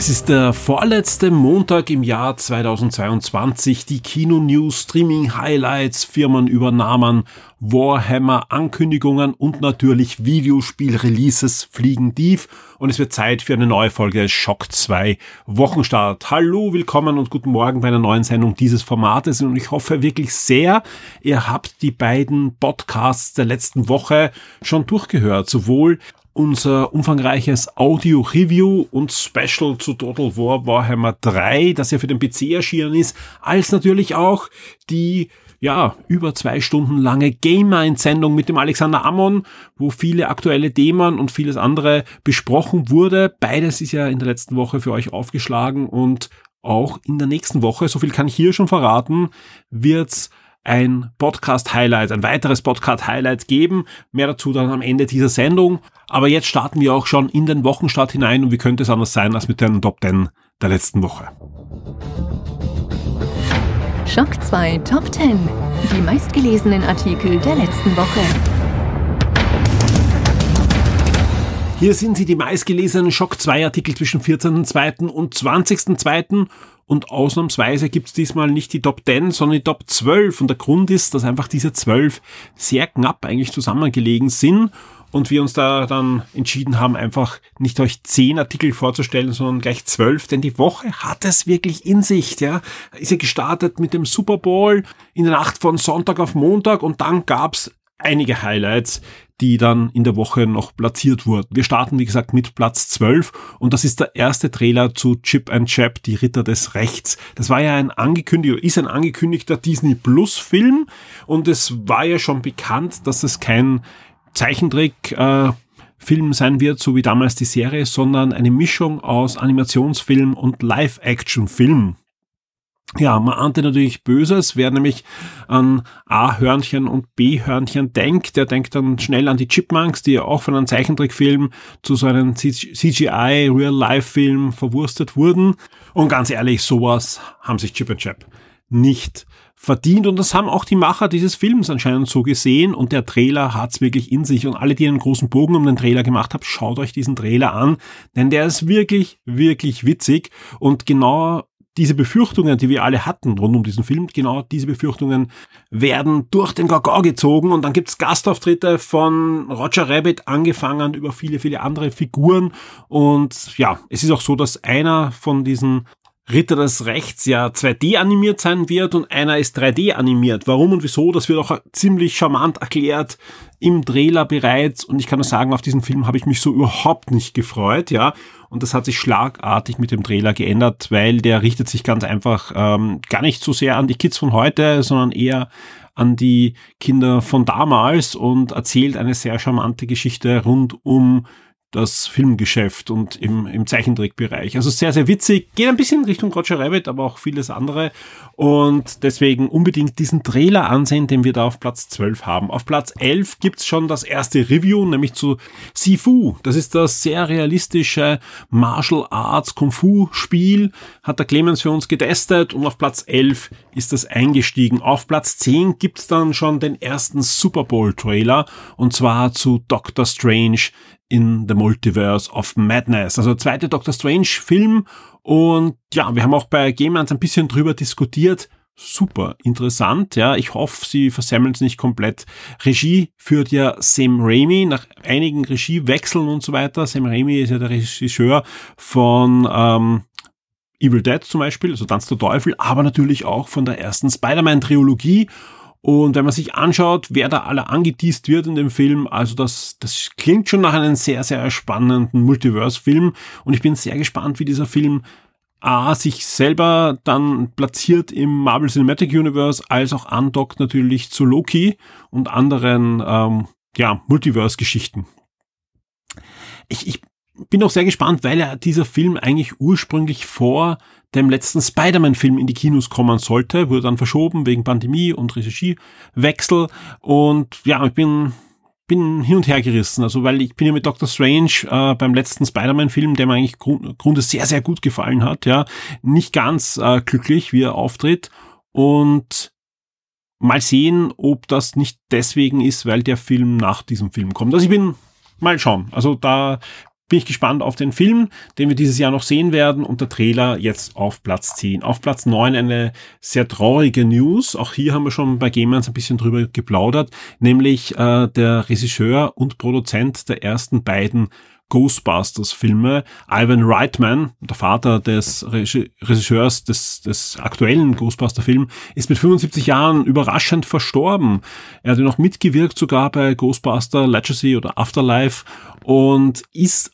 Es ist der vorletzte Montag im Jahr 2022. Die Kino-News, Streaming-Highlights, Firmenübernahmen, Warhammer-Ankündigungen und natürlich Videospiel-Releases fliegen tief. Und es wird Zeit für eine neue Folge Shock 2 Wochenstart. Hallo, willkommen und guten Morgen bei einer neuen Sendung dieses Formates. Und ich hoffe wirklich sehr, ihr habt die beiden Podcasts der letzten Woche schon durchgehört. Sowohl unser umfangreiches Audio-Review und Special zu Total War Warhammer 3, das ja für den PC erschienen ist, als natürlich auch die ja, über zwei Stunden lange Game Mind-Sendung mit dem Alexander Ammon, wo viele aktuelle Themen und vieles andere besprochen wurde. Beides ist ja in der letzten Woche für euch aufgeschlagen und auch in der nächsten Woche, so viel kann ich hier schon verraten, wird's ein Podcast-Highlight, ein weiteres Podcast-Highlight geben. Mehr dazu dann am Ende dieser Sendung. Aber jetzt starten wir auch schon in den Wochenstart hinein und wie könnte es anders sein als mit den Top 10 der letzten Woche. Schock 2 Top 10. Die meistgelesenen Artikel der letzten Woche. Hier sind sie die meistgelesenen Schock 2 Artikel zwischen 14.2. und 20.2. Und ausnahmsweise gibt's diesmal nicht die Top 10, sondern die Top 12. Und der Grund ist, dass einfach diese 12 sehr knapp eigentlich zusammengelegen sind und wir uns da dann entschieden haben, einfach nicht euch zehn Artikel vorzustellen, sondern gleich zwölf, denn die Woche hat es wirklich in sich, ja. Ist ja gestartet mit dem Super Bowl in der Nacht von Sonntag auf Montag und dann gab's einige Highlights, die dann in der Woche noch platziert wurden. Wir starten, wie gesagt, mit Platz 12 und das ist der erste Trailer zu Chip and Chap, die Ritter des Rechts. Das war ja ein angekündigter, ist ein angekündigter Disney Plus Film und es war ja schon bekannt, dass es kein Zeichentrick äh, Film sein wird, so wie damals die Serie, sondern eine Mischung aus Animationsfilm und Live-Action-Film. Ja, man ahnte natürlich Böses, wer nämlich an A-Hörnchen und B-Hörnchen denkt, der denkt dann schnell an die Chipmunks, die ja auch von einem Zeichentrickfilm zu so einem CGI Real-Life-Film verwurstet wurden. Und ganz ehrlich, sowas haben sich Chip and Chap nicht verdient. Und das haben auch die Macher dieses Films anscheinend so gesehen. Und der Trailer hat's wirklich in sich. Und alle, die einen großen Bogen um den Trailer gemacht haben, schaut euch diesen Trailer an, denn der ist wirklich, wirklich witzig. Und genau diese Befürchtungen, die wir alle hatten rund um diesen Film, genau diese Befürchtungen werden durch den Gagau gezogen. Und dann gibt's Gastauftritte von Roger Rabbit angefangen über viele, viele andere Figuren. Und ja, es ist auch so, dass einer von diesen Ritter des Rechts ja 2D animiert sein wird und einer ist 3D animiert. Warum und wieso, das wird auch ziemlich charmant erklärt im Trailer bereits und ich kann nur sagen, auf diesen Film habe ich mich so überhaupt nicht gefreut, ja. Und das hat sich schlagartig mit dem Trailer geändert, weil der richtet sich ganz einfach ähm, gar nicht so sehr an die Kids von heute, sondern eher an die Kinder von damals und erzählt eine sehr charmante Geschichte rund um das Filmgeschäft und im, im Zeichentrickbereich. Also sehr, sehr witzig. Geht ein bisschen Richtung Roger Rabbit, aber auch vieles andere. Und deswegen unbedingt diesen Trailer ansehen, den wir da auf Platz 12 haben. Auf Platz 11 gibt's schon das erste Review, nämlich zu Sifu. Das ist das sehr realistische Martial Arts Kung Fu Spiel. Hat der Clemens für uns getestet und auf Platz 11 ist das eingestiegen. Auf Platz 10 gibt's dann schon den ersten Super Bowl Trailer und zwar zu Doctor Strange in the Multiverse of Madness. Also zweite Doctor Strange Film und ja, wir haben auch bei Gamers ein bisschen drüber diskutiert. Super interessant, ja. Ich hoffe, sie versemmeln es nicht komplett. Regie führt ja Sam Raimi nach einigen Regiewechseln und so weiter. Sam Raimi ist ja der Regisseur von ähm, Evil Dead zum Beispiel, also Tanz der Teufel, aber natürlich auch von der ersten Spider-Man-Trilogie und wenn man sich anschaut, wer da alle angeteased wird in dem Film, also das, das klingt schon nach einem sehr, sehr spannenden Multiverse-Film. Und ich bin sehr gespannt, wie dieser Film A, sich selber dann platziert im Marvel Cinematic Universe, als auch andockt natürlich zu Loki und anderen, ähm, ja, Multiverse-Geschichten. ich, ich bin auch sehr gespannt, weil ja dieser Film eigentlich ursprünglich vor dem letzten Spider-Man-Film in die Kinos kommen sollte, wurde dann verschoben wegen Pandemie und Regiewechsel. Und ja, ich bin bin hin und her gerissen. Also weil ich bin ja mit Doctor Strange äh, beim letzten Spider-Man-Film, der mir eigentlich Grund, Grunde sehr, sehr gut gefallen hat, ja, nicht ganz äh, glücklich, wie er auftritt. Und mal sehen, ob das nicht deswegen ist, weil der Film nach diesem Film kommt. Also ich bin mal schauen. Also da bin ich gespannt auf den Film, den wir dieses Jahr noch sehen werden und der Trailer jetzt auf Platz 10. Auf Platz 9 eine sehr traurige News. Auch hier haben wir schon bei Gamers ein bisschen drüber geplaudert, nämlich äh, der Regisseur und Produzent der ersten beiden Ghostbusters-Filme. Ivan Reitman, der Vater des Regisseurs des, des aktuellen Ghostbuster-Films, ist mit 75 Jahren überraschend verstorben. Er hatte noch mitgewirkt sogar bei Ghostbuster Legacy oder Afterlife und ist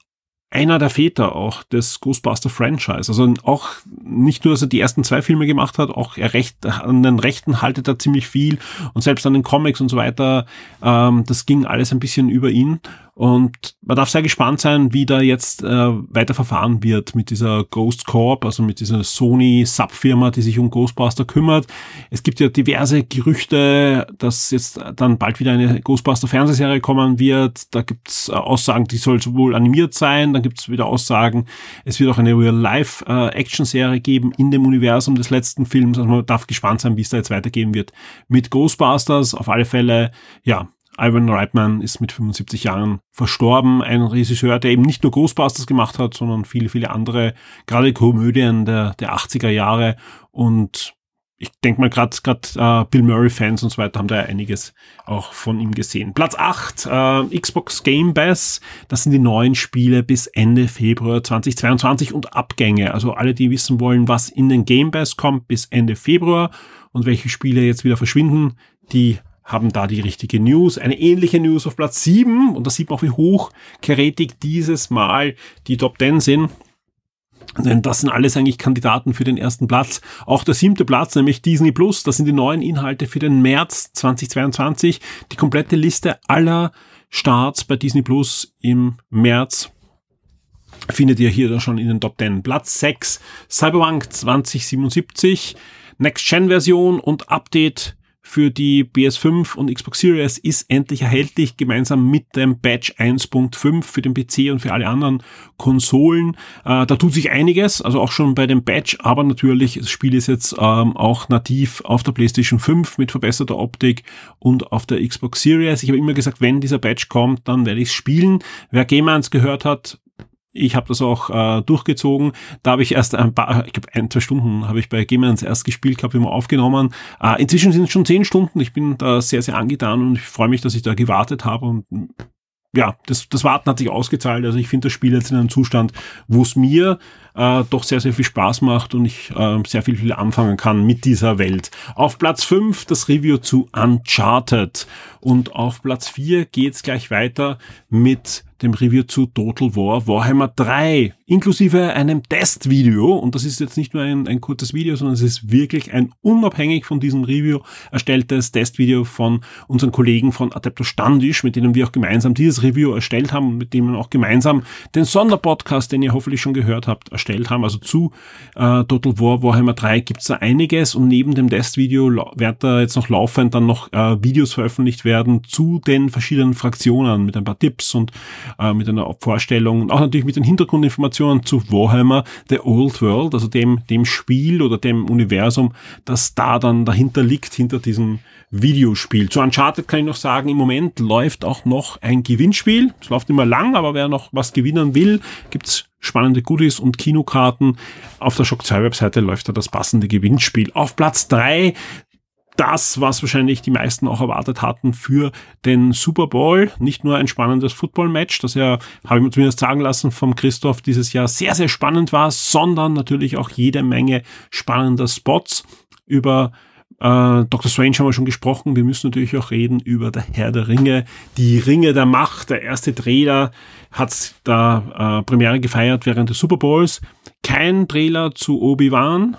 einer der Väter auch des Ghostbuster-Franchise. Also auch nicht nur, dass er die ersten zwei Filme gemacht hat, auch er recht, an den Rechten haltet er ziemlich viel und selbst an den Comics und so weiter, ähm, das ging alles ein bisschen über ihn. Und man darf sehr gespannt sein, wie da jetzt äh, weiter verfahren wird mit dieser Ghost Corp, also mit dieser Sony-Subfirma, die sich um Ghostbuster kümmert. Es gibt ja diverse Gerüchte, dass jetzt dann bald wieder eine Ghostbuster-Fernsehserie kommen wird. Da gibt's äh, Aussagen, die soll sowohl animiert sein, dann gibt's wieder Aussagen, es wird auch eine Real-Life-Action-Serie äh, geben in dem Universum des letzten Films. Also man darf gespannt sein, wie es da jetzt weitergehen wird mit Ghostbusters. Auf alle Fälle, ja, Ivan Reitman ist mit 75 Jahren verstorben. Ein Regisseur, der eben nicht nur Ghostbusters gemacht hat, sondern viele, viele andere, gerade Komödien der, der 80er Jahre. Und ich denke mal, gerade äh, Bill Murray-Fans und so weiter haben da einiges auch von ihm gesehen. Platz 8, äh, Xbox Game Pass. Das sind die neuen Spiele bis Ende Februar 2022 und Abgänge. Also alle, die wissen wollen, was in den Game Pass kommt bis Ende Februar und welche Spiele jetzt wieder verschwinden, die haben da die richtige News. Eine ähnliche News auf Platz 7 und da sieht man auch, wie hochkarätig dieses Mal die Top 10 sind. Denn das sind alles eigentlich Kandidaten für den ersten Platz. Auch der siebte Platz, nämlich Disney Plus, das sind die neuen Inhalte für den März 2022. Die komplette Liste aller Starts bei Disney Plus im März findet ihr hier schon in den Top 10. Platz 6, Cyberpunk 2077, Next-Gen-Version und Update für die PS5 und Xbox Series ist endlich erhältlich, gemeinsam mit dem Patch 1.5 für den PC und für alle anderen Konsolen. Äh, da tut sich einiges, also auch schon bei dem Patch, aber natürlich, das Spiel ist jetzt ähm, auch nativ auf der PlayStation 5 mit verbesserter Optik und auf der Xbox Series. Ich habe immer gesagt, wenn dieser Patch kommt, dann werde ich es spielen. Wer Game 1 gehört hat, ich habe das auch äh, durchgezogen. Da habe ich erst ein paar, ich glaube ein, zwei Stunden habe ich bei Gamers erst gespielt gehabt, immer aufgenommen. Äh, inzwischen sind es schon zehn Stunden. Ich bin da sehr, sehr angetan und ich freue mich, dass ich da gewartet habe und ja, das, das Warten hat sich ausgezahlt. Also ich finde das Spiel jetzt in einem Zustand, wo es mir äh, doch sehr, sehr viel Spaß macht und ich äh, sehr viel, viel anfangen kann mit dieser Welt. Auf Platz 5 das Review zu Uncharted und auf Platz 4 geht's gleich weiter mit dem Review zu Total War Warhammer 3, inklusive einem Testvideo. Und das ist jetzt nicht nur ein, ein kurzes Video, sondern es ist wirklich ein unabhängig von diesem Review erstelltes Testvideo von unseren Kollegen von Adepto Standisch, mit denen wir auch gemeinsam dieses Review erstellt haben und mit denen auch gemeinsam den Sonderpodcast, den ihr hoffentlich schon gehört habt, erstellt haben. Also zu äh, Total War Warhammer 3 gibt's da einiges und neben dem Testvideo wird da jetzt noch laufend dann noch äh, Videos veröffentlicht werden zu den verschiedenen Fraktionen mit ein paar Tipps und äh, mit einer Vorstellung und auch natürlich mit den Hintergrundinformationen zu Warhammer The Old World, also dem, dem Spiel oder dem Universum, das da dann dahinter liegt, hinter diesem Videospiel. Zu Uncharted kann ich noch sagen, im Moment läuft auch noch ein Gewinnspiel. Es läuft immer lang, aber wer noch was gewinnen will, gibt's spannende Goodies und Kinokarten. Auf der Shock 2 Webseite läuft da das passende Gewinnspiel. Auf Platz 3 das, was wahrscheinlich die meisten auch erwartet hatten für den Super Bowl. Nicht nur ein spannendes Football-Match, das ja, habe ich mir zumindest sagen lassen, vom Christoph dieses Jahr sehr, sehr spannend war, sondern natürlich auch jede Menge spannender Spots über äh, Dr. Strange haben wir schon gesprochen. Wir müssen natürlich auch reden über der Herr der Ringe, die Ringe der Macht. Der erste Trailer hat da äh, Premiere gefeiert während des Super Bowls. Kein Trailer zu Obi-Wan,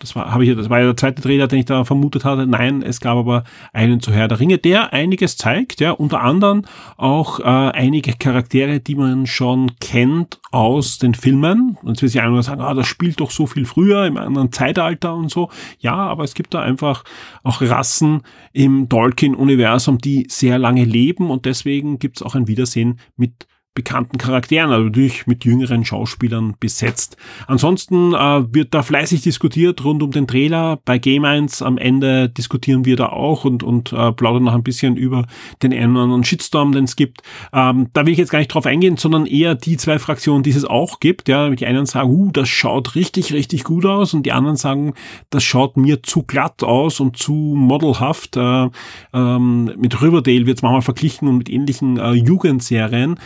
Das war, habe ich, das war ja der zweite Trailer, den ich da vermutet hatte. Nein, es gab aber einen zu Herr der Ringe, der einiges zeigt, ja, unter anderem auch äh, einige Charaktere, die man schon kennt aus den Filmen. Und jetzt will sich einer sagen, ah, das spielt doch so viel früher, im anderen Zeitalter und so. Ja, aber es gibt da einfach auch Rassen im Tolkien-Universum, die sehr lange leben und deswegen gibt es auch ein Wiedersehen mit bekannten Charakteren, also natürlich mit jüngeren Schauspielern besetzt. Ansonsten äh, wird da fleißig diskutiert rund um den Trailer. Bei Game 1 am Ende diskutieren wir da auch und, und äh, plaudern noch ein bisschen über den einen oder anderen Shitstorm, den es gibt. Ähm, da will ich jetzt gar nicht drauf eingehen, sondern eher die zwei Fraktionen, die es auch gibt. Ja, die einen sagen, uh, das schaut richtig, richtig gut aus und die anderen sagen, das schaut mir zu glatt aus und zu modelhaft. Äh, ähm, mit Riverdale wird es manchmal verglichen und mit ähnlichen äh, Jugendserien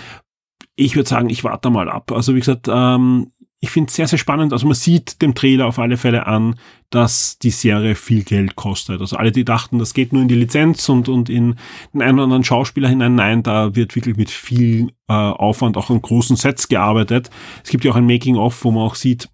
ich würde sagen, ich warte mal ab. Also wie gesagt, ähm, ich finde es sehr, sehr spannend. Also man sieht dem Trailer auf alle Fälle an, dass die Serie viel Geld kostet. Also alle, die dachten, das geht nur in die Lizenz und, und in den einen oder anderen Schauspieler hinein, nein, da wird wirklich mit viel äh, Aufwand auch an großen Sets gearbeitet. Es gibt ja auch ein Making-of, wo man auch sieht,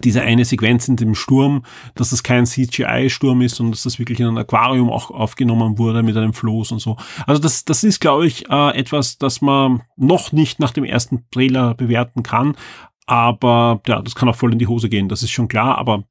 diese eine Sequenz in dem Sturm, dass das kein CGI-Sturm ist und dass das wirklich in einem Aquarium auch aufgenommen wurde mit einem Floß und so. Also das, das ist, glaube ich, äh, etwas, das man noch nicht nach dem ersten Trailer bewerten kann. Aber ja, das kann auch voll in die Hose gehen, das ist schon klar, aber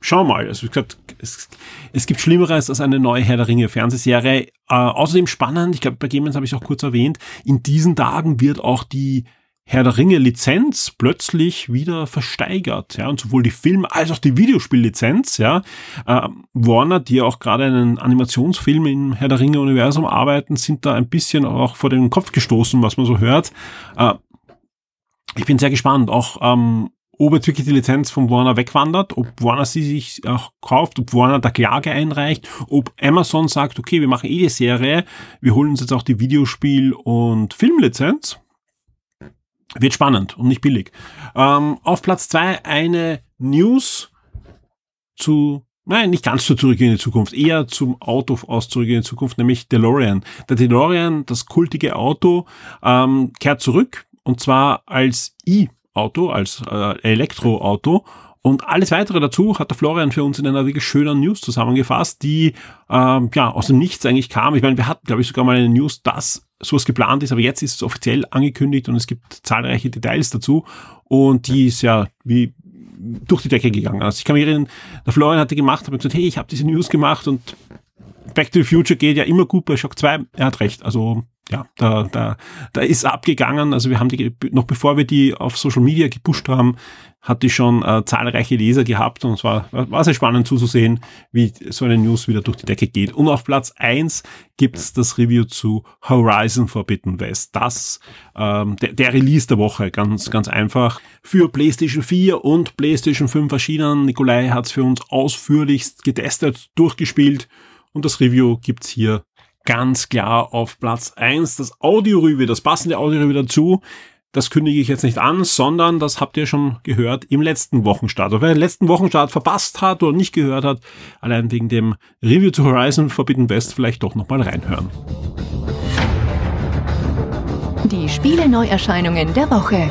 schau mal. Also wie gesagt, es, es gibt Schlimmeres als eine neue Herr der Ringe Fernsehserie. Äh, außerdem spannend, ich glaube, bei Gamens habe ich auch kurz erwähnt, in diesen Tagen wird auch die Herr der Ringe Lizenz plötzlich wieder versteigert, ja, und sowohl die Film- als auch die Videospiellizenz, ja. Äh, Warner, die auch gerade einen Animationsfilm im Herr der Ringe Universum arbeiten, sind da ein bisschen auch vor den Kopf gestoßen, was man so hört. Äh, ich bin sehr gespannt, auch ähm, ob jetzt wirklich die Lizenz von Warner wegwandert, ob Warner sie sich auch kauft, ob Warner da Klage einreicht, ob Amazon sagt, okay, wir machen eh die Serie, wir holen uns jetzt auch die Videospiel- und Filmlizenz wird spannend und nicht billig. Ähm, auf Platz zwei eine News zu, nein, nicht ganz zu Zurück in die Zukunft, eher zum Auto aus Zurück in die Zukunft, nämlich DeLorean. Der DeLorean, das kultige Auto, ähm, kehrt zurück und zwar als E-Auto, als äh, Elektroauto und alles weitere dazu hat der Florian für uns in einer wirklich schönen News zusammengefasst, die ähm, ja aus dem Nichts eigentlich kam. Ich meine, wir hatten, glaube ich, sogar mal eine News, dass sowas geplant ist, aber jetzt ist es offiziell angekündigt und es gibt zahlreiche Details dazu und die ist ja wie durch die Decke gegangen. Also ich kann mich erinnern, der Florian hatte gemacht, habe gesagt, hey, ich habe diese News gemacht und Back to the Future geht ja immer gut bei Shock 2. Er hat recht. Also ja, da, da, da ist abgegangen. Also wir haben die, noch bevor wir die auf Social Media gepusht haben, hat die schon äh, zahlreiche Leser gehabt und es war, war sehr spannend zuzusehen, wie so eine News wieder durch die Decke geht. Und auf Platz eins gibt's das Review zu Horizon Forbidden West. Das, ähm, der, der Release der Woche, ganz, ganz einfach. Für PlayStation 4 und PlayStation 5 erschienen. Nikolai hat's für uns ausführlichst getestet, durchgespielt und das Review gibt's hier ganz klar auf Platz eins. Das Audio-Review, das passende Audio-Review dazu, das kündige ich jetzt nicht an, sondern das habt ihr schon gehört im letzten Wochenstart. Und wer den letzten Wochenstart verpasst hat oder nicht gehört hat, allein wegen dem Review zu Horizon Forbidden West vielleicht doch nochmal reinhören. Die Spiele-Neuerscheinungen der Woche.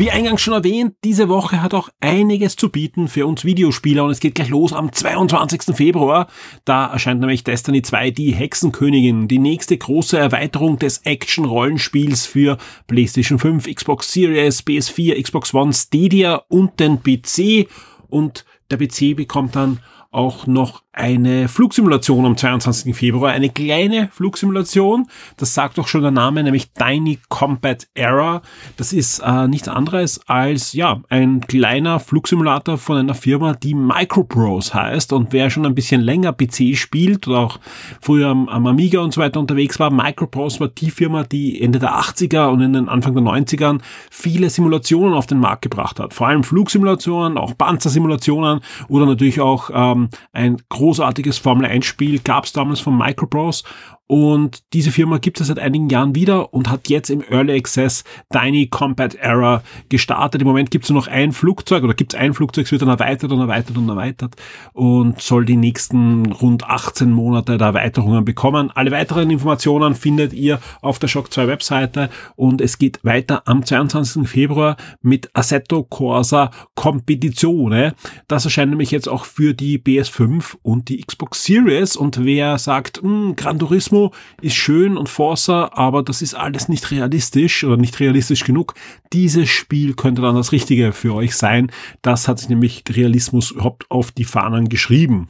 Wie eingangs schon erwähnt, diese Woche hat auch einiges zu bieten für uns Videospieler und es geht gleich los am 22. Februar. Da erscheint nämlich Destiny 2 die Hexenkönigin, die nächste große Erweiterung des Action-Rollenspiels für PlayStation 5, Xbox Series, PS4, Xbox One, Stadia und den PC. Und der PC bekommt dann auch noch eine Flugsimulation am 22. Februar, eine kleine Flugsimulation. Das sagt doch schon der Name, nämlich Tiny Combat Era. Das ist äh, nichts anderes als ja ein kleiner Flugsimulator von einer Firma, die Microprose heißt. Und wer schon ein bisschen länger PC spielt oder auch früher am, am Amiga und so weiter unterwegs war, Microprose war die Firma, die Ende der 80er und in den Anfang der 90ern viele Simulationen auf den Markt gebracht hat. Vor allem Flugsimulationen, auch Panzersimulationen oder natürlich auch ähm, ein großartiges Formel-1-Spiel gab es damals von Microprose Und diese Firma gibt es seit einigen Jahren wieder und hat jetzt im Early Access Tiny Combat Era gestartet. Im Moment gibt es nur noch ein Flugzeug oder gibt es ein Flugzeug, es wird dann erweitert und erweitert und erweitert und soll die nächsten rund 18 Monate der Erweiterungen bekommen. Alle weiteren Informationen findet ihr auf der Shock 2 Webseite und es geht weiter am 22. Februar mit Assetto Corsa Competizione. Das erscheint nämlich jetzt auch für die PS5 und die Xbox Series und wer sagt, hm, Gran Turismo ist schön und Forza, aber das ist alles nicht realistisch oder nicht realistisch genug. Dieses Spiel könnte dann das Richtige für euch sein. Das hat sich nämlich Realismus überhaupt auf die Fahnen geschrieben.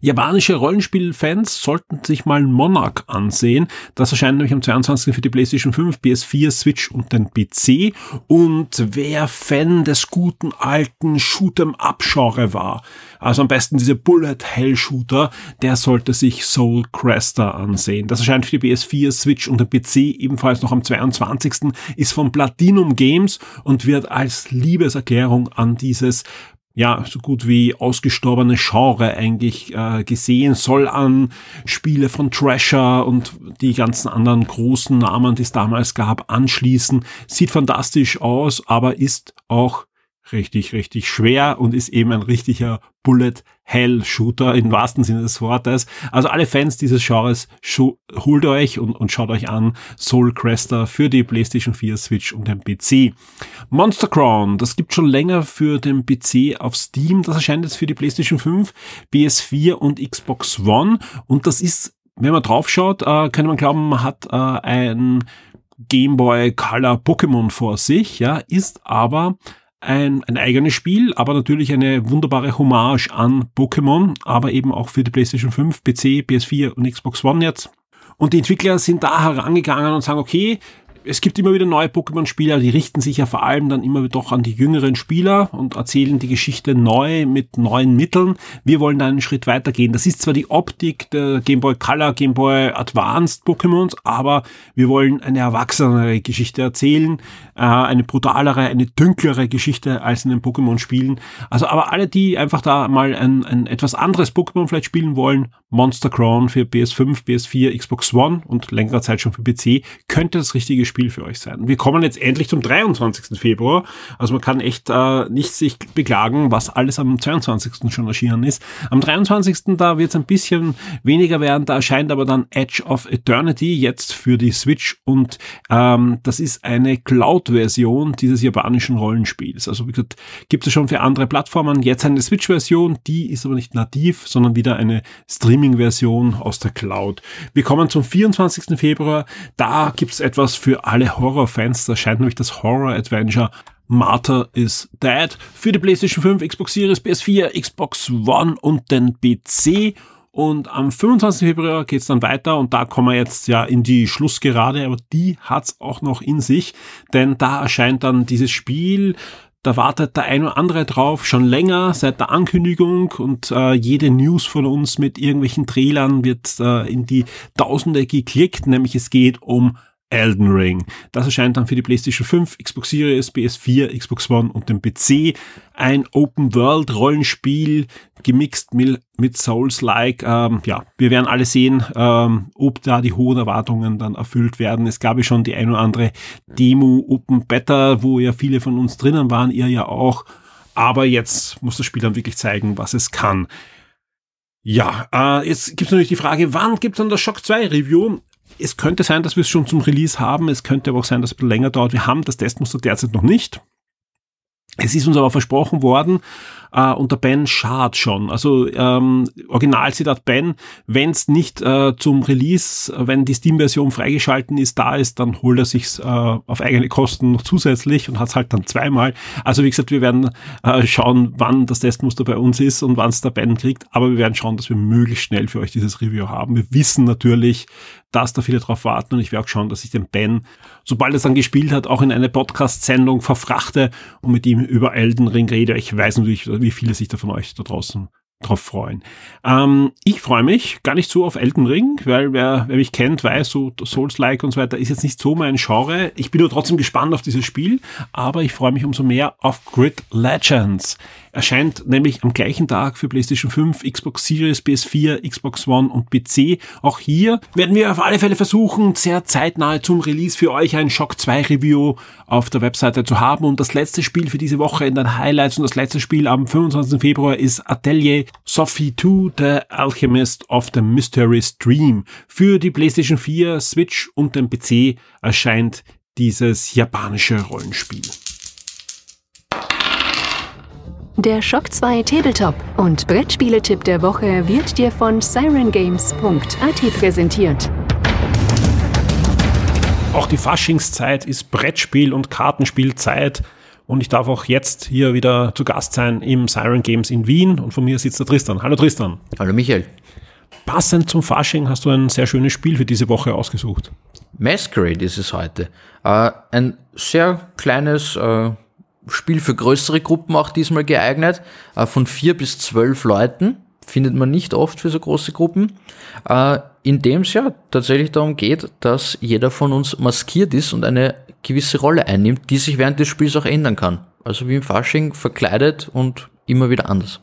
Japanische Rollenspielfans sollten sich mal Monarch ansehen. Das erscheint nämlich am 22. für die PlayStation 5, PS4, Switch und den PC. Und wer Fan des guten alten Shoot'em-up-Genre war, also am besten diese Bullet-Hell-Shooter, der sollte sich Soul Crester ansehen. Das erscheint für die PS4, Switch und den PC ebenfalls noch am 22. ist von Platinum Games und wird als Liebeserklärung an dieses ja, so gut wie ausgestorbene Genre eigentlich äh, gesehen, soll an Spiele von Trasher und die ganzen anderen großen Namen, die es damals gab, anschließen. Sieht fantastisch aus, aber ist auch richtig, richtig schwer und ist eben ein richtiger Bullet Hell Shooter im wahrsten Sinne des Wortes. Also alle Fans dieses Genres, holt euch und, und schaut euch an Soul Crester für die PlayStation 4, Switch und den PC. Monster Crown, das gibt schon länger für den PC auf Steam. Das erscheint jetzt für die PlayStation 5, PS4 und Xbox One. Und das ist, wenn man draufschaut, äh, könnte man glauben, man hat äh, ein Game Boy Color Pokémon vor sich, ja, ist aber ein, ein eigenes Spiel, aber natürlich eine wunderbare Hommage an Pokémon, aber eben auch für die PlayStation 5, PC, PS4 und Xbox One jetzt. Und die Entwickler sind da herangegangen und sagen, okay, es gibt immer wieder neue Pokémon-Spieler, die richten sich ja vor allem dann immer doch an die jüngeren Spieler und erzählen die Geschichte neu mit neuen Mitteln. Wir wollen da einen Schritt weitergehen. Das ist zwar die Optik der Game Boy Color, Game Boy Advanced Pokémons, aber wir wollen eine erwachsenere Geschichte erzählen, äh, eine brutalere, eine dünklere Geschichte als in den Pokémon-Spielen. Also aber alle, die einfach da mal ein, ein etwas anderes Pokémon vielleicht spielen wollen, Monster Crown für PS5, PS4, Xbox One und längere Zeit schon für PC, könnte das richtige Spiel für euch sein. Wir kommen jetzt endlich zum 23. Februar. Also man kann echt äh, nicht sich beklagen, was alles am 22. schon erschienen ist. Am 23. da wird es ein bisschen weniger werden. Da erscheint aber dann Edge of Eternity jetzt für die Switch und ähm, das ist eine Cloud-Version dieses japanischen Rollenspiels. Also wie gesagt, gibt es schon für andere Plattformen. Jetzt eine Switch-Version, die ist aber nicht nativ, sondern wieder eine Streaming-Version aus der Cloud. Wir kommen zum 24. Februar. Da gibt es etwas für alle Horror-Fans. Da scheint nämlich das Horror-Adventure Martha is Dead für die PlayStation 5, Xbox Series, PS4, Xbox One und den PC. Und am 25. Februar geht's dann weiter und da kommen wir jetzt ja in die Schlussgerade, aber die hat's auch noch in sich, denn da erscheint dann dieses Spiel, da wartet der ein oder andere drauf, schon länger, seit der Ankündigung und äh, jede News von uns mit irgendwelchen Trailern wird äh, in die Tausende geklickt, nämlich es geht um Elden Ring. Das erscheint dann für die PlayStation 5, Xbox Series, PS4, Xbox One und den PC. Ein Open-World-Rollenspiel, gemixt mit, mit Souls-like. Ähm, ja, wir werden alle sehen, ähm, ob da die hohen Erwartungen dann erfüllt werden. Es gab ja schon die ein oder andere Demo Open Beta, wo ja viele von uns drinnen waren, ihr ja auch. Aber jetzt muss das Spiel dann wirklich zeigen, was es kann. Ja, äh, jetzt gibt es natürlich die Frage, wann gibt es dann das Shock 2 Review? Es könnte sein, dass wir es schon zum Release haben. Es könnte aber auch sein, dass es länger dauert. Wir haben das Testmuster derzeit noch nicht. Es ist uns aber versprochen worden, äh, und der Ben schart schon. Also ähm, Originalzitat Ben, wenn es nicht äh, zum Release, wenn die Steam-Version freigeschalten ist, da ist, dann holt er sich's äh, auf eigene Kosten noch zusätzlich und hat es halt dann zweimal. Also wie gesagt, wir werden äh, schauen, wann das Testmuster bei uns ist und wann es der Ben kriegt, aber wir werden schauen, dass wir möglichst schnell für euch dieses Review haben. Wir wissen natürlich, dass da viele drauf warten und ich werde auch schauen, dass ich den Ben, sobald er es dann gespielt hat, auch in eine Podcast-Sendung verfrachte und mit ihm über Elden Ring rede. Ich weiß natürlich, wie viele sich da von euch da draußen drauf freuen. Ähm, ich freue mich gar nicht so auf Elden Ring, weil wer, wer mich kennt, weiß, so Souls-like und so weiter ist jetzt nicht so mein Genre. Ich bin nur trotzdem gespannt auf dieses Spiel, aber ich freue mich umso mehr auf Grid Legends. Erscheint nämlich am gleichen Tag für PlayStation 5, Xbox Series, PS4, Xbox One und PC. Auch hier werden wir auf alle Fälle versuchen, sehr zeitnahe zum Release für euch ein Shock 2 Review auf der Webseite zu haben. Und das letzte Spiel für diese Woche in den Highlights und das letzte Spiel am 25. Februar ist Atelier Sophie 2, The Alchemist of the Mystery Stream. Für die PlayStation 4, Switch und den PC erscheint dieses japanische Rollenspiel. Der Shock 2 Tabletop und Brettspieletipp der Woche wird dir von sirengames.at präsentiert. Auch die Faschingszeit ist Brettspiel- und Kartenspielzeit. Und ich darf auch jetzt hier wieder zu Gast sein im Siren Games in Wien. Und von mir sitzt der Tristan. Hallo Tristan. Hallo Michael. Passend zum Fasching hast du ein sehr schönes Spiel für diese Woche ausgesucht. Masquerade ist es heute. Äh, ein sehr kleines äh, Spiel für größere Gruppen auch diesmal geeignet. Äh, von vier bis zwölf Leuten. Findet man nicht oft für so große Gruppen. Äh, in dem es ja tatsächlich darum geht, dass jeder von uns maskiert ist und eine gewisse Rolle einnimmt, die sich während des Spiels auch ändern kann. Also wie im Fasching verkleidet und immer wieder anders.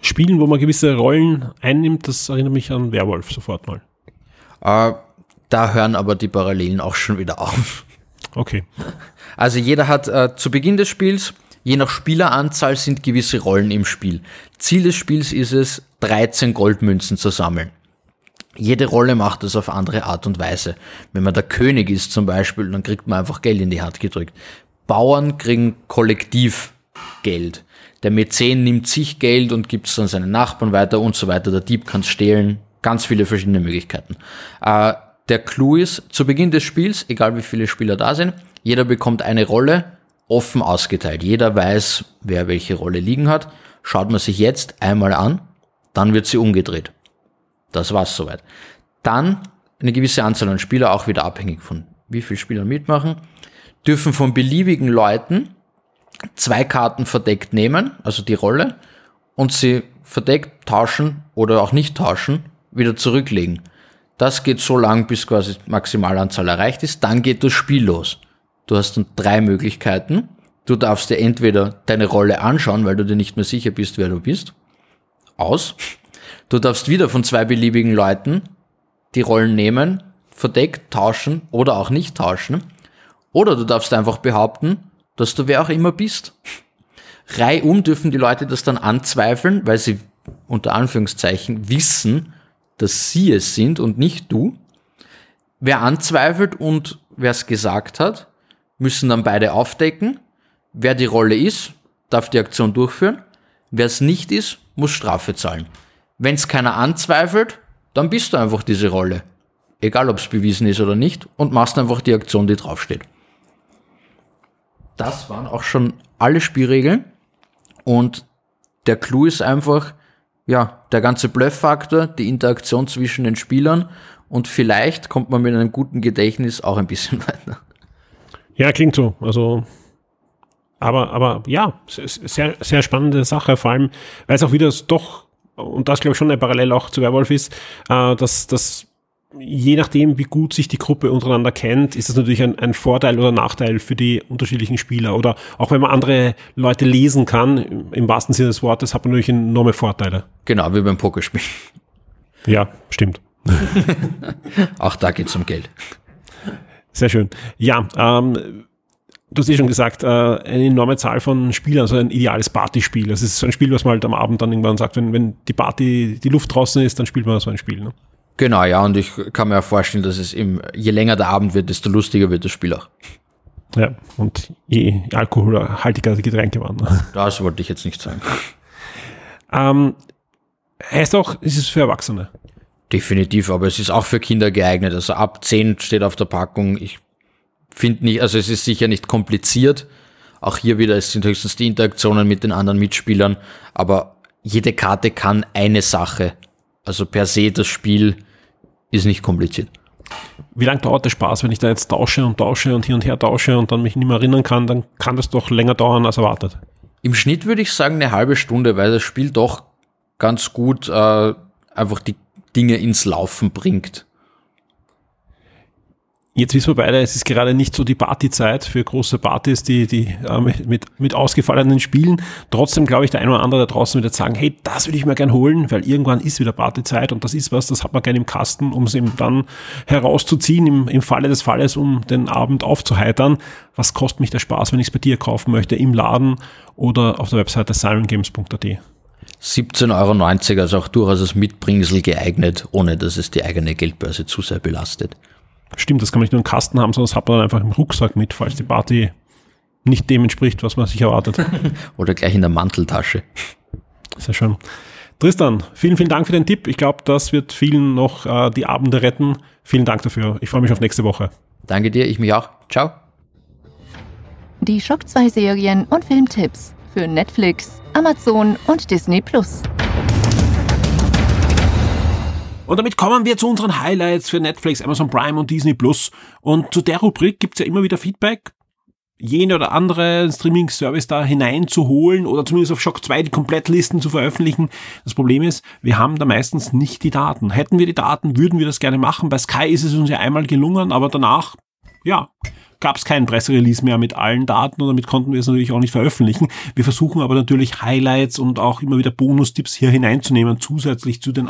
Spielen, wo man gewisse Rollen einnimmt, das erinnert mich an Werwolf sofort mal. Äh, da hören aber die Parallelen auch schon wieder auf. Okay. Also jeder hat äh, zu Beginn des Spiels, je nach Spieleranzahl sind gewisse Rollen im Spiel. Ziel des Spiels ist es, 13 Goldmünzen zu sammeln. Jede Rolle macht das auf andere Art und Weise. Wenn man der König ist zum Beispiel, dann kriegt man einfach Geld in die Hand gedrückt. Bauern kriegen kollektiv Geld. Der Mäzen nimmt sich Geld und gibt es dann seinen Nachbarn weiter und so weiter. Der Dieb kann stehlen. Ganz viele verschiedene Möglichkeiten. Äh, der Clou ist, zu Beginn des Spiels, egal wie viele Spieler da sind, jeder bekommt eine Rolle offen ausgeteilt. Jeder weiß, wer welche Rolle liegen hat. Schaut man sich jetzt einmal an, dann wird sie umgedreht. Das war's soweit. Dann eine gewisse Anzahl an Spieler, auch wieder abhängig von wie viele Spieler mitmachen, dürfen von beliebigen Leuten zwei Karten verdeckt nehmen, also die Rolle, und sie verdeckt tauschen oder auch nicht tauschen, wieder zurücklegen. Das geht so lang, bis quasi Maximalanzahl erreicht ist. Dann geht das Spiel los. Du hast dann drei Möglichkeiten. Du darfst dir entweder deine Rolle anschauen, weil du dir nicht mehr sicher bist, wer du bist. Aus. Du darfst wieder von zwei beliebigen Leuten die Rollen nehmen, verdeckt, tauschen oder auch nicht tauschen. Oder du darfst einfach behaupten, dass du wer auch immer bist. Reihum dürfen die Leute das dann anzweifeln, weil sie unter Anführungszeichen wissen, dass sie es sind und nicht du. Wer anzweifelt und wer es gesagt hat, müssen dann beide aufdecken. Wer die Rolle ist, darf die Aktion durchführen. Wer es nicht ist, muss Strafe zahlen. Wenn es keiner anzweifelt, dann bist du einfach diese Rolle. Egal ob es bewiesen ist oder nicht und machst einfach die Aktion, die draufsteht. Das waren auch schon alle Spielregeln und der Clou ist einfach, ja, der ganze Bluff-Faktor, die Interaktion zwischen den Spielern und vielleicht kommt man mit einem guten Gedächtnis auch ein bisschen weiter. Ja, klingt so. Also, aber, aber ja, sehr, sehr spannende Sache, vor allem, weil es auch wieder doch, und das glaube ich schon eine Parallel auch zu Werwolf ist, äh, dass, dass je nachdem, wie gut sich die Gruppe untereinander kennt, ist das natürlich ein, ein, Vorteil oder Nachteil für die unterschiedlichen Spieler. Oder auch wenn man andere Leute lesen kann, im wahrsten Sinne des Wortes, hat man natürlich enorme Vorteile. Genau, wie beim Pokerspiel. Ja, stimmt. auch da geht es um Geld. Sehr schön. Ja, ähm, du hast eh schon gesagt, äh, eine enorme Zahl von Spielern, also ein ideales Partyspiel. Das ist so ein Spiel, was man halt am Abend dann irgendwann sagt, wenn, wenn die Party, die Luft draußen ist, dann spielt man so ein Spiel. Ne? Genau, ja, und ich kann mir auch vorstellen, dass es im, je länger der Abend wird, desto lustiger wird das Spiel auch. Ja, und je alkoholhaltiger die Getränke waren. Das wollte ich jetzt nicht sagen. Ähm, heißt auch, ist es für Erwachsene? Definitiv, aber es ist auch für Kinder geeignet. Also ab 10 steht auf der Packung. Ich finde nicht, also es ist sicher nicht kompliziert. Auch hier wieder, es sind höchstens die Interaktionen mit den anderen Mitspielern, aber jede Karte kann eine Sache. Also per se das Spiel ist nicht kompliziert. Wie lange dauert der Spaß, wenn ich da jetzt tausche und tausche und hier und her tausche und dann mich nicht mehr erinnern kann, dann kann das doch länger dauern als erwartet. Im Schnitt würde ich sagen eine halbe Stunde, weil das Spiel doch ganz gut äh, einfach die Dinge ins Laufen bringt. Jetzt wissen wir beide, es ist gerade nicht so die Partyzeit für große Partys, die, die äh, mit, mit, ausgefallenen Spielen. Trotzdem glaube ich, der eine oder andere da draußen wird sagen, hey, das würde ich mir gern holen, weil irgendwann ist wieder Partyzeit und das ist was, das hat man gerne im Kasten, um es eben dann herauszuziehen, im, im Falle des Falles, um den Abend aufzuheitern. Was kostet mich der Spaß, wenn ich es bei dir kaufen möchte, im Laden oder auf der Webseite sirengames.at? 17,90 Euro, also auch durchaus als Mitbringsel geeignet, ohne dass es die eigene Geldbörse zu sehr belastet. Stimmt, das kann man nicht nur im Kasten haben, sondern das hat man dann einfach im Rucksack mit, falls die Party nicht dem entspricht, was man sich erwartet. Oder gleich in der Manteltasche. Sehr schön. Tristan, vielen, vielen Dank für den Tipp. Ich glaube, das wird vielen noch äh, die Abende retten. Vielen Dank dafür. Ich freue mich auf nächste Woche. Danke dir, ich mich auch. Ciao. Die Schock 2 Serien und Filmtipps für Netflix, Amazon und Disney Plus. Und damit kommen wir zu unseren Highlights für Netflix, Amazon Prime und Disney Plus. Und zu der Rubrik gibt's ja immer wieder Feedback jene oder andere Streaming-Service da hineinzuholen oder zumindest auf Shock 2 die Komplettlisten zu veröffentlichen. Das Problem ist, wir haben da meistens nicht die Daten. Hätten wir die Daten, würden wir das gerne machen. Bei Sky ist es uns ja einmal gelungen, aber danach, ja, gab es keinen Presserelease mehr mit allen Daten und damit konnten wir es natürlich auch nicht veröffentlichen. Wir versuchen aber natürlich Highlights und auch immer wieder Bonustipps hier hineinzunehmen, zusätzlich zu den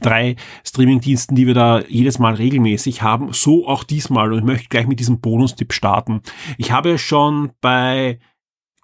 drei Streamingdiensten, die wir da jedes Mal regelmäßig haben. So auch diesmal und ich möchte gleich mit diesem Bonustipp starten. Ich habe schon bei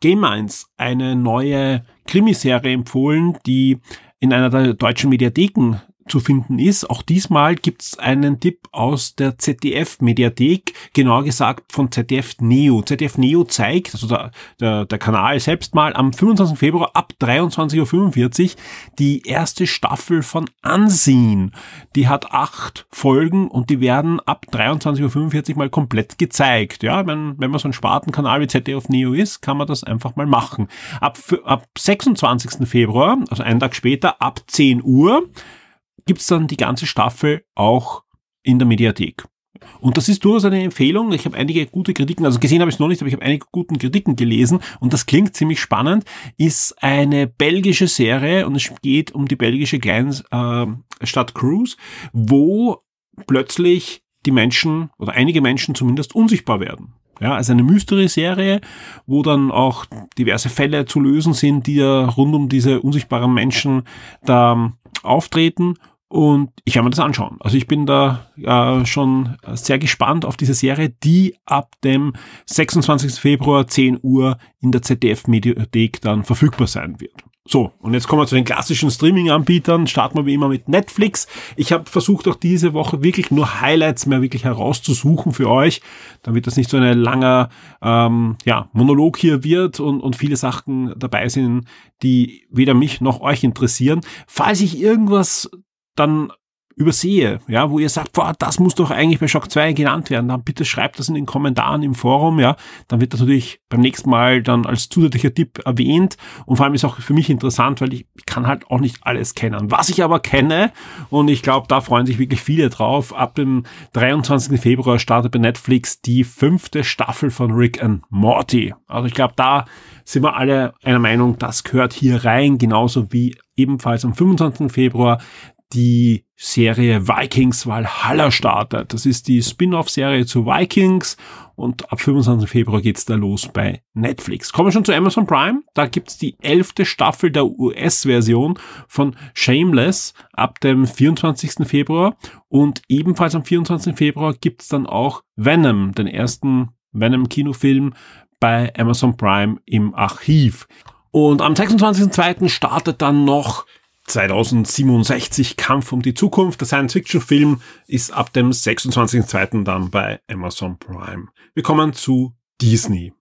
Game 1 eine neue Krimiserie empfohlen, die in einer der deutschen Mediatheken zu finden ist. Auch diesmal gibt's einen Tipp aus der ZDF-Mediathek, genauer gesagt von ZDF Neo. ZDF Neo zeigt, also der, der, der Kanal selbst mal, am 25. Februar ab 23.45 Uhr die erste Staffel von Ansehen. Die hat acht Folgen und die werden ab 23.45 Uhr mal komplett gezeigt. Ja, wenn, wenn man so ein Spartenkanal wie ZDF Neo ist, kann man das einfach mal machen. Ab, ab 26. Februar, also einen Tag später, ab 10 Uhr, gibt's dann die ganze Staffel auch in der Mediathek. Und das ist durchaus eine Empfehlung. Ich habe einige gute Kritiken, also gesehen habe ich es noch nicht, aber ich habe einige guten Kritiken gelesen und das klingt ziemlich spannend. Ist eine belgische Serie und es geht um die belgische Kleinstadt äh, Cruz, wo plötzlich die Menschen oder einige Menschen zumindest unsichtbar werden. Ja, also eine Mystery-Serie, wo dann auch diverse Fälle zu lösen sind, die ja rund um diese unsichtbaren Menschen da auftreten und ich werde mir das anschauen. Also ich bin da äh, schon sehr gespannt auf diese Serie, die ab dem 26. Februar 10 Uhr in der ZDF-Mediathek dann verfügbar sein wird. So, und jetzt kommen wir zu den klassischen Streaming-Anbietern. Starten wir wie immer mit Netflix. Ich habe versucht, auch diese Woche wirklich nur Highlights mehr wirklich herauszusuchen für euch, damit das nicht so ein langer ähm, ja, Monolog hier wird und, und viele Sachen dabei sind, die weder mich noch euch interessieren. Falls ich irgendwas dann übersehe, ja, wo ihr sagt, boah, das muss doch eigentlich bei Shock 2 genannt werden, dann bitte schreibt das in den Kommentaren im Forum, ja, dann wird das natürlich beim nächsten Mal dann als zusätzlicher Tipp erwähnt und vor allem ist auch für mich interessant, weil ich, ich kann halt auch nicht alles kennen. Was ich aber kenne und ich glaube, da freuen sich wirklich viele drauf, ab dem 23. Februar startet bei Netflix die fünfte Staffel von Rick and Morty. Also ich glaube, da sind wir alle einer Meinung, das gehört hier rein, genauso wie ebenfalls am 25. Februar die Serie Vikings Valhalla startet. Das ist die Spin-off-Serie zu Vikings und ab 25. Februar geht's da los bei Netflix. Kommen wir schon zu Amazon Prime. Da gibt's die elfte Staffel der US-Version von Shameless ab dem 24. Februar und ebenfalls am 24. Februar gibt's dann auch Venom, den ersten Venom-Kinofilm bei Amazon Prime im Archiv. Und am 26.02. startet dann noch 2067 Kampf um die Zukunft. Der Science-Fiction-Film ist ab dem 26.02. dann bei Amazon Prime. Wir kommen zu Disney.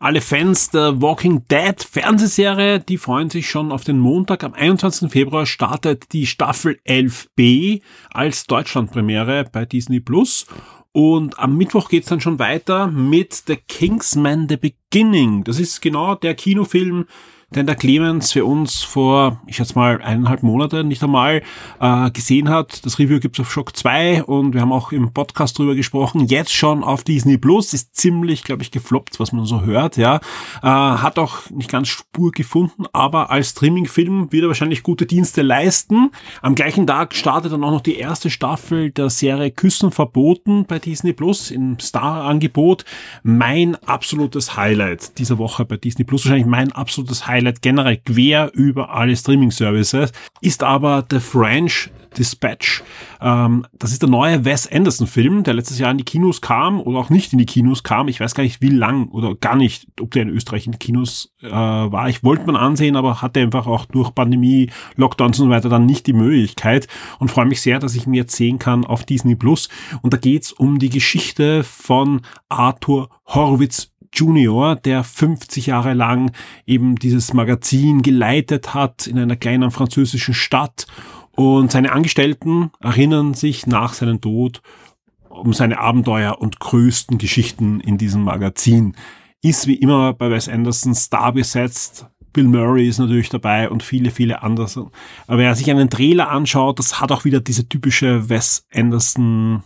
Alle Fans der Walking Dead Fernsehserie, die freuen sich schon auf den Montag. Am 21. Februar startet die Staffel 11b als Deutschlandpremiere bei Disney Plus. Und am Mittwoch geht's dann schon weiter mit The Kingsman The Beginning. Das ist genau der Kinofilm, den der Clemens für uns vor, ich schätze mal, eineinhalb Monate nicht einmal äh, gesehen hat. Das Review gibt's auf Shock 2 und wir haben auch im Podcast drüber gesprochen. Jetzt schon auf Disney Plus, ist ziemlich, glaube ich, gefloppt, was man so hört, ja. Äh, hat auch nicht ganz Spur gefunden, aber als Streaming-Film wird er wahrscheinlich gute Dienste leisten. Am gleichen Tag startet dann auch noch die erste Staffel der Serie Küssen verboten bei Disney Plus im Star-Angebot. Mein absolutes Highlight dieser Woche bei Disney Plus, wahrscheinlich mein absolutes Highlight generell quer über alle Streaming-Services, ist aber The French Dispatch. Ähm, das ist der neue Wes Anderson-Film, der letztes Jahr in die Kinos kam oder auch nicht in die Kinos kam. Ich weiß gar nicht, wie lang oder gar nicht, ob der in Österreich in Kinos äh, war. Ich wollte man ansehen, aber hatte einfach auch durch Pandemie, Lockdowns und so weiter dann nicht die Möglichkeit und freue mich sehr, dass ich jetzt sehen kann auf Disney Plus. Und da geht's um die Geschichte von Arthur Horwitz Junior, der 50 Jahre lang eben dieses Magazin geleitet hat in einer kleinen französischen Stadt und seine Angestellten erinnern sich nach seinem Tod um seine Abenteuer und größten Geschichten in diesem Magazin. Ist wie immer bei Wes Anderson Star besetzt. Bill Murray ist natürlich dabei und viele, viele andere. Aber wer sich einen Trailer anschaut, das hat auch wieder diese typische Wes Anderson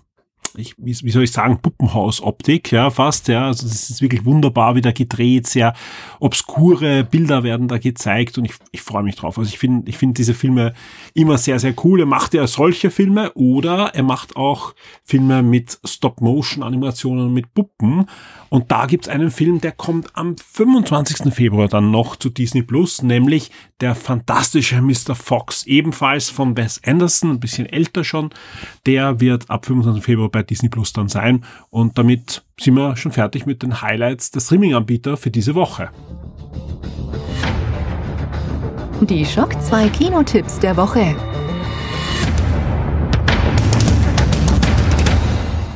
ich, wie, wie soll ich sagen, Puppenhaus-Optik, ja, fast, ja. Also das ist wirklich wunderbar wieder gedreht, sehr obskure Bilder werden da gezeigt und ich, ich freue mich drauf. Also ich finde, ich finde diese Filme immer sehr, sehr cool. Er macht ja solche Filme oder er macht auch Filme mit Stop-Motion-Animationen mit Puppen. Und da gibt's einen Film, der kommt am 25. Februar dann noch zu Disney Plus, nämlich der fantastische Mr. Fox, ebenfalls von Wes Anderson, ein bisschen älter schon. Der wird ab 25. Februar bei Disney Plus dann sein. Und damit sind wir schon fertig mit den Highlights der Streaming-Anbieter für diese Woche. Die Schock 2 Kinotipps der Woche.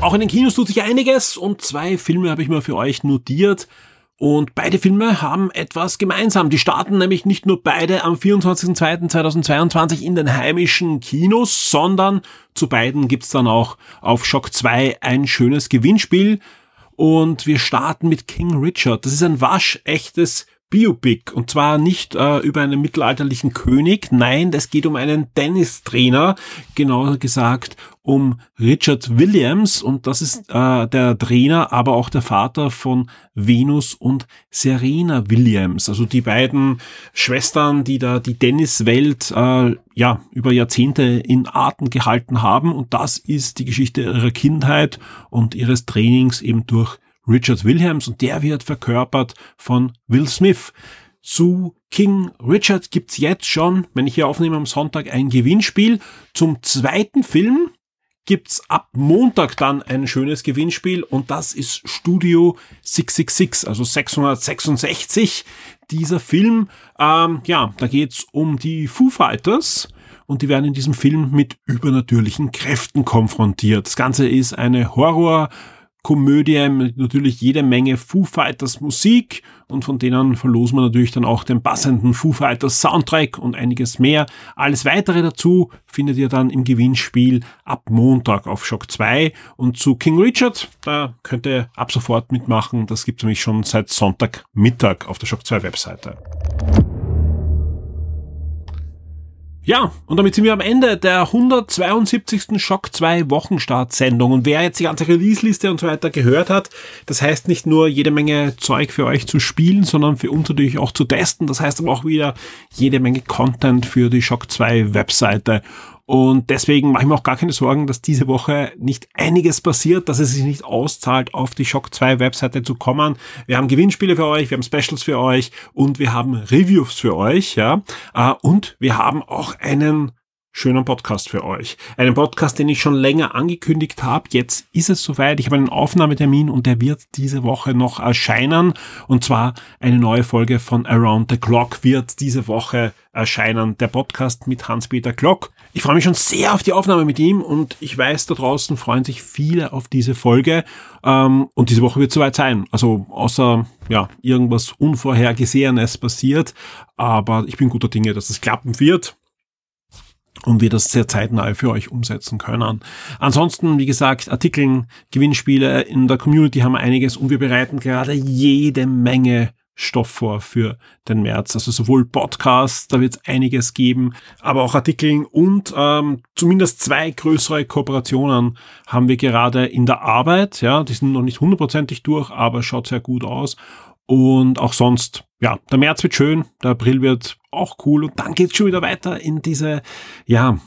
Auch in den Kinos tut sich einiges und zwei Filme habe ich mir für euch notiert. Und beide Filme haben etwas gemeinsam. Die starten nämlich nicht nur beide am 24.02.2022 in den heimischen Kinos, sondern zu beiden gibt's dann auch auf Shock 2 ein schönes Gewinnspiel. Und wir starten mit King Richard. Das ist ein waschechtes Biopic. Und zwar nicht äh, über einen mittelalterlichen König, nein, es geht um einen Tennistrainer, genauer gesagt um Richard Williams. Und das ist äh, der Trainer, aber auch der Vater von Venus und Serena Williams, also die beiden Schwestern, die da die Tenniswelt äh, ja über Jahrzehnte in Arten gehalten haben. Und das ist die Geschichte ihrer Kindheit und ihres Trainings eben durch Richard Williams und der wird verkörpert von Will Smith. Zu King Richard gibt's jetzt schon, wenn ich hier aufnehme am Sonntag, ein Gewinnspiel. Zum zweiten Film gibt's ab Montag dann ein schönes Gewinnspiel und das ist Studio 666, also 666. Dieser Film, ähm, ja, da geht's um die Foo Fighters und die werden in diesem Film mit übernatürlichen Kräften konfrontiert. Das Ganze ist eine Horror- Komödie mit natürlich jede Menge Foo Fighters Musik und von denen verlosen wir natürlich dann auch den passenden Foo Fighters Soundtrack und einiges mehr. Alles weitere dazu findet ihr dann im Gewinnspiel ab Montag auf Shock 2 und zu King Richard, da könnt ihr ab sofort mitmachen. Das gibt es nämlich schon seit Sonntagmittag auf der Shock 2 Webseite. Ja, und damit sind wir am Ende der 172. Schock 2 Wochenstartsendung. Und wer jetzt die ganze Release-Liste und so weiter gehört hat, das heißt nicht nur jede Menge Zeug für euch zu spielen, sondern für uns natürlich auch zu testen. Das heißt aber auch wieder jede Menge Content für die Shock 2 Webseite. Und deswegen mache ich mir auch gar keine Sorgen, dass diese Woche nicht einiges passiert, dass es sich nicht auszahlt, auf die Shock 2 Webseite zu kommen. Wir haben Gewinnspiele für euch, wir haben Specials für euch und wir haben Reviews für euch, ja. Äh, und wir haben auch einen schönen Podcast für euch. Einen Podcast, den ich schon länger angekündigt habe. Jetzt ist es soweit. Ich habe einen Aufnahmetermin und der wird diese Woche noch erscheinen. Und zwar eine neue Folge von Around the Clock wird diese Woche erscheinen. Der Podcast mit Hans-Peter Glock. Ich freue mich schon sehr auf die Aufnahme mit ihm und ich weiß, da draußen freuen sich viele auf diese Folge. Ähm, und diese Woche wird soweit sein. Also außer ja irgendwas Unvorhergesehenes passiert. Aber ich bin guter Dinge, dass es klappen wird und wir das sehr zeitnah für euch umsetzen können. Ansonsten, wie gesagt, Artikeln, Gewinnspiele in der Community haben einiges und wir bereiten gerade jede Menge Stoff vor für den März. Also sowohl Podcasts, da wird es einiges geben, aber auch Artikeln und ähm, zumindest zwei größere Kooperationen haben wir gerade in der Arbeit. Ja, die sind noch nicht hundertprozentig durch, aber schaut sehr gut aus. Und auch sonst, ja, der März wird schön, der April wird auch cool und dann geht's schon wieder weiter in diese, ja,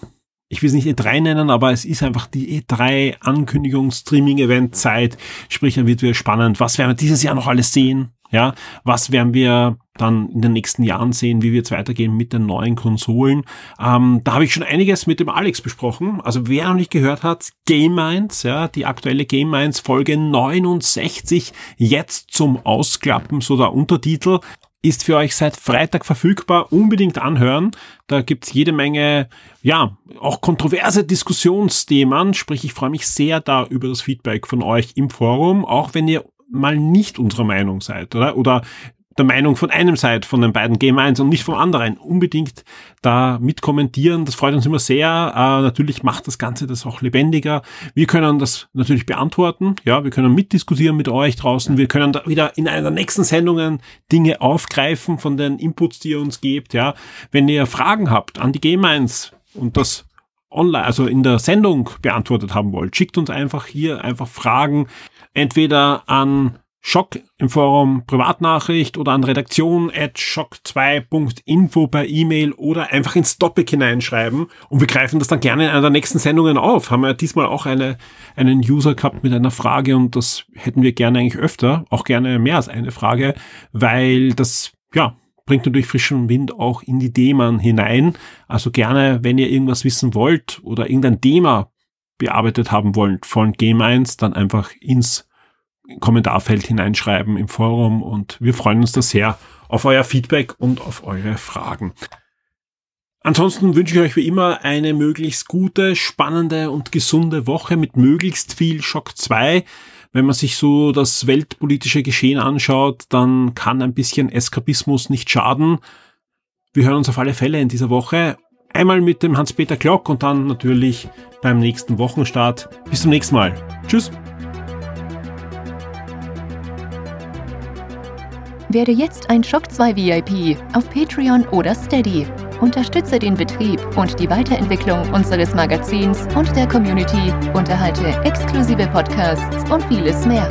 ich will es nicht E3 nennen, aber es ist einfach die E3 Ankündigung, Streaming Event Zeit. Sprich, dann wird wieder spannend. Was werden wir dieses Jahr noch alles sehen? Ja, was werden wir dann in den nächsten Jahren sehen, wie wir jetzt weitergehen mit den neuen Konsolen? Ähm, da habe ich schon einiges mit dem Alex besprochen. Also wer noch nicht gehört hat, Game Minds, ja, die aktuelle Game Minds Folge 69 jetzt zum Ausklappen, so der Untertitel ist für euch seit Freitag verfügbar. Unbedingt anhören. Da gibt's jede Menge, ja, auch kontroverse Diskussionsthemen. Sprich, ich freue mich sehr da über das Feedback von euch im Forum, auch wenn ihr mal nicht unserer Meinung seid, oder? Oder der Meinung von einem seid, von den beiden Game 1 und nicht vom anderen. Unbedingt da mitkommentieren. Das freut uns immer sehr. Äh, natürlich macht das Ganze das auch lebendiger. Wir können das natürlich beantworten. Ja, wir können mitdiskutieren mit euch draußen. Wir können da wieder in einer der nächsten Sendungen Dinge aufgreifen von den Inputs, die ihr uns gebt. Ja, wenn ihr Fragen habt an die Game 1 und das online, also in der Sendung beantwortet haben wollt, schickt uns einfach hier einfach Fragen entweder an Schock im Forum Privatnachricht oder an redaktion at schock2.info per E-Mail oder einfach ins Topic hineinschreiben und wir greifen das dann gerne in einer der nächsten Sendungen auf. Haben wir diesmal auch eine, einen User gehabt mit einer Frage und das hätten wir gerne eigentlich öfter, auch gerne mehr als eine Frage, weil das, ja, bringt natürlich frischen Wind auch in die Themen hinein. Also gerne, wenn ihr irgendwas wissen wollt oder irgendein Thema bearbeitet haben wollt von Game 1, dann einfach ins Kommentarfeld hineinschreiben im Forum und wir freuen uns da sehr auf euer Feedback und auf eure Fragen. Ansonsten wünsche ich euch wie immer eine möglichst gute, spannende und gesunde Woche mit möglichst viel Schock 2. Wenn man sich so das weltpolitische Geschehen anschaut, dann kann ein bisschen Eskapismus nicht schaden. Wir hören uns auf alle Fälle in dieser Woche. Einmal mit dem Hans-Peter Glock und dann natürlich beim nächsten Wochenstart. Bis zum nächsten Mal. Tschüss. Werde jetzt ein Shock 2 VIP auf Patreon oder Steady. Unterstütze den Betrieb und die Weiterentwicklung unseres Magazins und der Community, unterhalte exklusive Podcasts und vieles mehr.